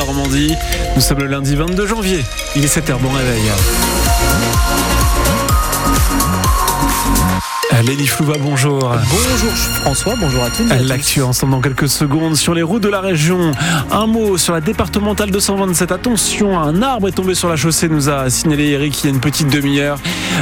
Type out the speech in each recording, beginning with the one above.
Normandie. Nous sommes le lundi 22 janvier. Il est 7h, bon réveil. Léni Flouva, bonjour. Bonjour François, bonjour à tous. L'actu ensemble dans quelques secondes sur les routes de la région. Un mot sur la départementale 227. Attention, un arbre est tombé sur la chaussée, nous a signalé Eric il y a une petite demi-heure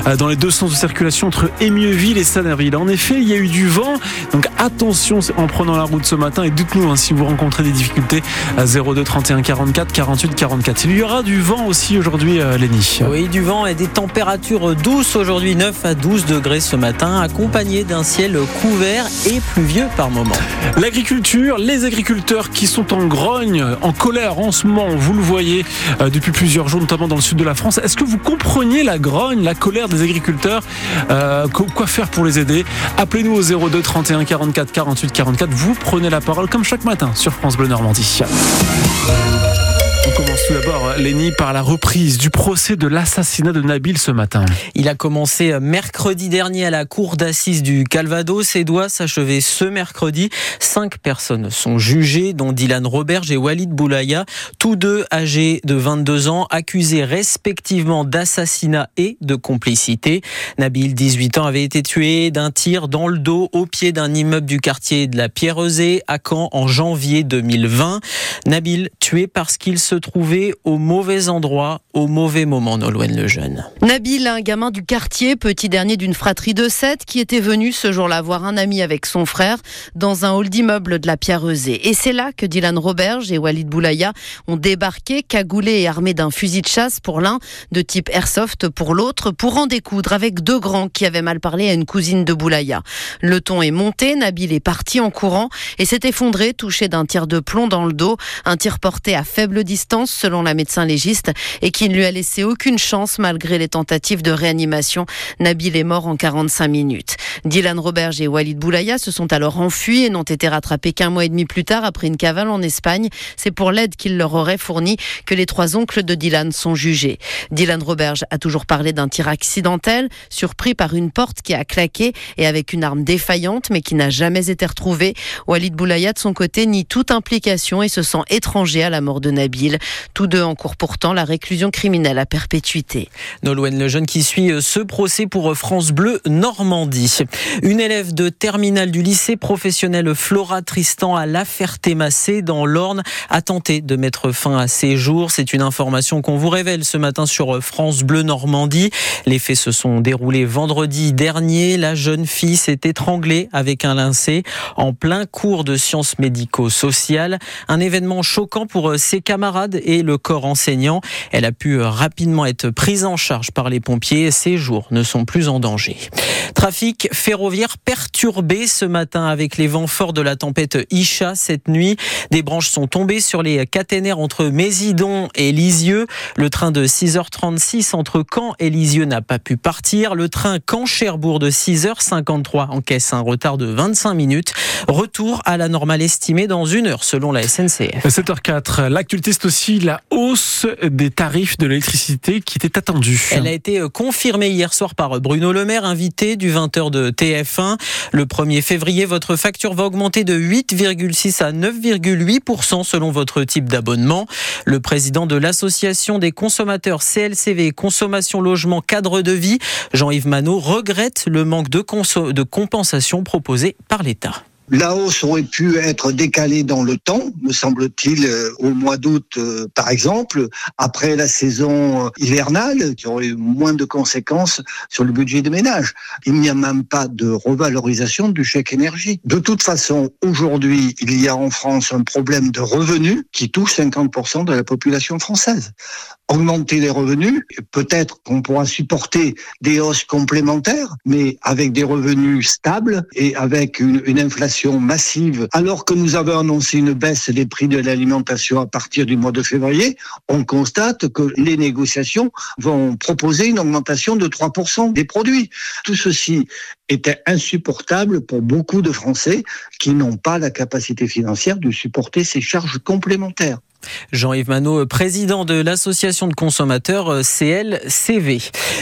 euh, dans les deux sens de circulation entre Émieuxville et Sanerville. En effet, il y a eu du vent, donc attention en prenant la route ce matin et dites-nous hein, si vous rencontrez des difficultés à 02 31 44 48 44. Il y aura du vent aussi aujourd'hui, euh, Léni. Oui, du vent et des températures douces aujourd'hui, 9 à 12 degrés ce matin accompagné d'un ciel couvert et pluvieux par moment. L'agriculture, les agriculteurs qui sont en grogne, en colère en ce moment, vous le voyez euh, depuis plusieurs jours, notamment dans le sud de la France. Est-ce que vous compreniez la grogne, la colère des agriculteurs euh, Quoi faire pour les aider? Appelez-nous au 02 31 44 48 44. Vous prenez la parole comme chaque matin sur France Bleu Normandie. Commence tout d'abord, Léni, par la reprise du procès de l'assassinat de Nabil ce matin. Il a commencé mercredi dernier à la cour d'assises du Calvados et doit s'achever ce mercredi. Cinq personnes sont jugées, dont Dylan Roberge et Walid Boulaya, tous deux âgés de 22 ans, accusés respectivement d'assassinat et de complicité. Nabil, 18 ans, avait été tué d'un tir dans le dos au pied d'un immeuble du quartier de la Pierrezée à Caen en janvier 2020. Nabil tué parce qu'il se au mauvais endroit, au mauvais moment, Nolwenn le jeune. Nabil, un gamin du quartier, petit dernier d'une fratrie de sept, qui était venu ce jour-là voir un ami avec son frère dans un hall d'immeuble de la Pierreusée. Et c'est là que Dylan Roberge et Walid Boulaya ont débarqué, cagoulés et armés d'un fusil de chasse pour l'un, de type airsoft pour l'autre, pour en découdre avec deux grands qui avaient mal parlé à une cousine de Boulaya. Le ton est monté, Nabil est parti en courant et s'est effondré, touché d'un tir de plomb dans le dos, un tir porté à faible distance selon la médecin légiste et qui ne lui a laissé aucune chance malgré les tentatives de réanimation. Nabil est mort en 45 minutes. Dylan Roberge et Walid Boulaya se sont alors enfuis et n'ont été rattrapés qu'un mois et demi plus tard après une cavale en Espagne. C'est pour l'aide qu'ils leur auraient fourni que les trois oncles de Dylan sont jugés. Dylan Roberge a toujours parlé d'un tir accidentel, surpris par une porte qui a claqué et avec une arme défaillante mais qui n'a jamais été retrouvée. Walid Boulaya de son côté nie toute implication et se sent étranger à la mort de Nabil. Tous deux encourent pourtant la réclusion criminelle à perpétuité. Nolwenn Lejeune qui suit euh, ce procès pour euh, France Bleu Normandie. Une élève de terminale du lycée professionnel Flora Tristan à La Ferté-Massé dans l'Orne a tenté de mettre fin à ses jours. C'est une information qu'on vous révèle ce matin sur euh, France Bleu Normandie. Les faits se sont déroulés vendredi dernier. La jeune fille s'est étranglée avec un lincé en plein cours de sciences médico-sociales. Un événement choquant pour ses camarades et le corps enseignant. Elle a pu rapidement être prise en charge par les pompiers. Ses jours ne sont plus en danger. Trafic ferroviaire perturbé ce matin avec les vents forts de la tempête Isha cette nuit. Des branches sont tombées sur les caténaires entre Mésidon et Lisieux. Le train de 6h36 entre Caen et Lisieux n'a pas pu partir. Le train Caen-Cherbourg de 6h53 encaisse un retard de 25 minutes. Retour à la normale estimée dans une heure selon la SNCF. 7h04, l'actualité c'est aussi la hausse des tarifs de l'électricité qui était attendue. Elle a été confirmée hier soir par Bruno Le Maire, invité du 20h de TF1. Le 1er février, votre facture va augmenter de 8,6 à 9,8% selon votre type d'abonnement. Le président de l'association des consommateurs CLCV Consommation Logement Cadre de Vie, Jean-Yves Manot, regrette le manque de, de compensation proposé par l'État. La hausse aurait pu être décalée dans le temps, me semble-t-il, euh, au mois d'août, euh, par exemple, après la saison euh, hivernale, qui aurait eu moins de conséquences sur le budget des ménages. Il n'y a même pas de revalorisation du chèque énergie. De toute façon, aujourd'hui, il y a en France un problème de revenus qui touche 50% de la population française augmenter les revenus. Peut-être qu'on pourra supporter des hausses complémentaires, mais avec des revenus stables et avec une, une, inflation massive. Alors que nous avons annoncé une baisse des prix de l'alimentation à partir du mois de février, on constate que les négociations vont proposer une augmentation de 3% des produits. Tout ceci était insupportable pour beaucoup de Français qui n'ont pas la capacité financière de supporter ces charges complémentaires. Jean-Yves Manot, président de l'association de consommateurs euh, CLCV.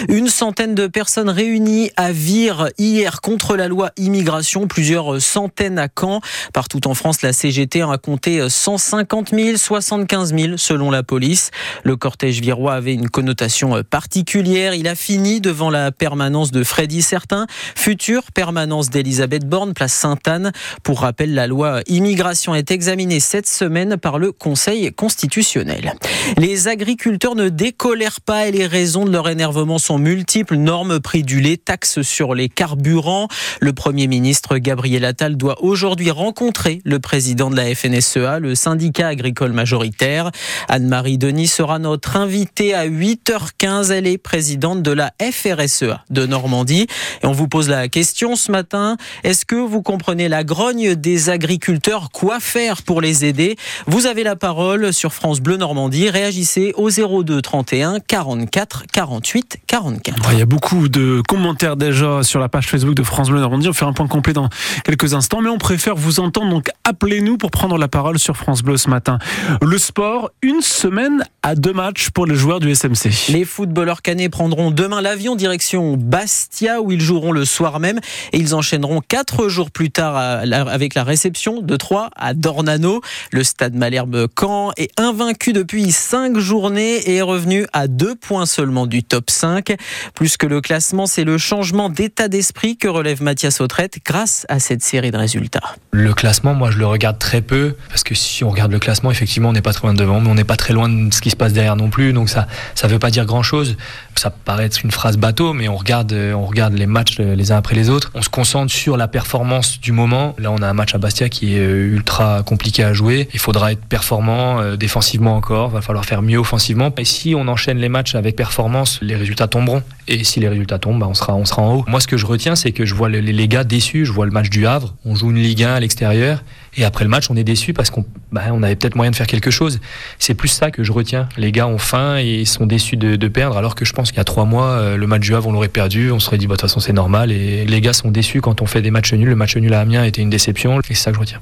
Une centaine de personnes réunies à Vire hier contre la loi immigration, plusieurs centaines à Caen. Partout en France, la CGT a compté 150 000, 75 000 selon la police. Le cortège virois avait une connotation particulière. Il a fini devant la permanence de Freddy Certain, future permanence d'Elisabeth Borne, place Sainte-Anne. Pour rappel, la loi immigration est examinée cette semaine par le Conseil constitutionnel. Les agriculteurs ne décolèrent pas et les raisons de leur énervement sont multiples. Normes, prix du lait, taxes sur les carburants. Le Premier ministre Gabriel Attal doit aujourd'hui rencontrer le président de la FNSEA, le syndicat agricole majoritaire. Anne-Marie Denis sera notre invitée à 8h15. Elle est présidente de la FRSEA de Normandie. Et on vous pose la question ce matin. Est-ce que vous comprenez la grogne des agriculteurs? Quoi faire pour les aider? Vous avez la parole sur France Bleu Normandie. Réagissez au 02 31 44 48 44. Il y a beaucoup de commentaires déjà sur la page Facebook de France Bleu Normandie. On fait un point complet dans quelques instants, mais on préfère vous entendre. Donc appelez-nous pour prendre la parole sur France Bleu ce matin. Le sport, une semaine à deux matchs pour les joueurs du SMC. Les footballeurs canets prendront demain l'avion direction Bastia où ils joueront le soir même et ils enchaîneront quatre jours plus tard avec la réception de Troyes à Dornano. Le stade Malherbe Est invaincu depuis cinq journées et est revenu à deux points seulement du top 5. Plus que le classement, c'est le changement d'état d'esprit que relève Mathias Autrette grâce à cette série de résultats. Le classement, moi je le regarde très peu parce que si on regarde le classement, effectivement on n'est pas très loin devant, mais on n'est pas très loin de ce qui se passe derrière non plus. Donc ça ça veut pas dire grand chose. Ça paraît être une phrase bateau, mais on regarde on regarde les matchs les uns après les autres. On se concentre sur la performance du moment. Là on a un match à Bastia qui est ultra compliqué à jouer. Il faudra être performant euh, défensivement encore. Va falloir faire mieux offensivement. Et si on enchaîne les matchs avec performance, les résultats tomberont. Et si les résultats tombent, bah, on sera on sera en haut. Moi ce que je retiens, c'est que je vois les, les gars déçus. Je vois le match du Havre. On joue une Ligue 1 à l'extérieur. Et après le match, on est déçu parce qu'on bah, avait peut-être moyen de faire quelque chose. C'est plus ça que je retiens. Les gars ont faim et sont déçus de, de perdre, alors que je pense qu'il y a trois mois, euh, le match du Havre, on l'aurait perdu. On se serait dit, bah, de toute façon, c'est normal. Et les gars sont déçus quand on fait des matchs nuls. Le match nul à Amiens était une déception. Et c'est ça que je retiens.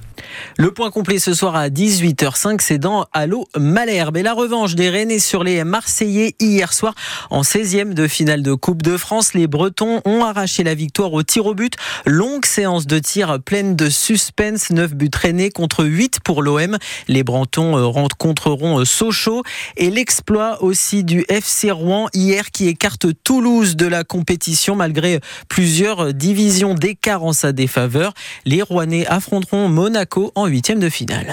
Le point complet ce soir à 18h05, c'est dans Allo Malherbe. Et la revanche des Rennais sur les Marseillais hier soir en 16e de finale de Coupe de France. Les Bretons ont arraché la victoire au tir au but. Longue séance de tir pleine de suspense. 9 buts Contre 8 pour l'OM. Les Brantons euh, rencontreront euh, Sochaux et l'exploit aussi du FC Rouen hier qui écarte Toulouse de la compétition malgré plusieurs divisions d'écart en sa défaveur. Les Rouennais affronteront Monaco en huitième de finale.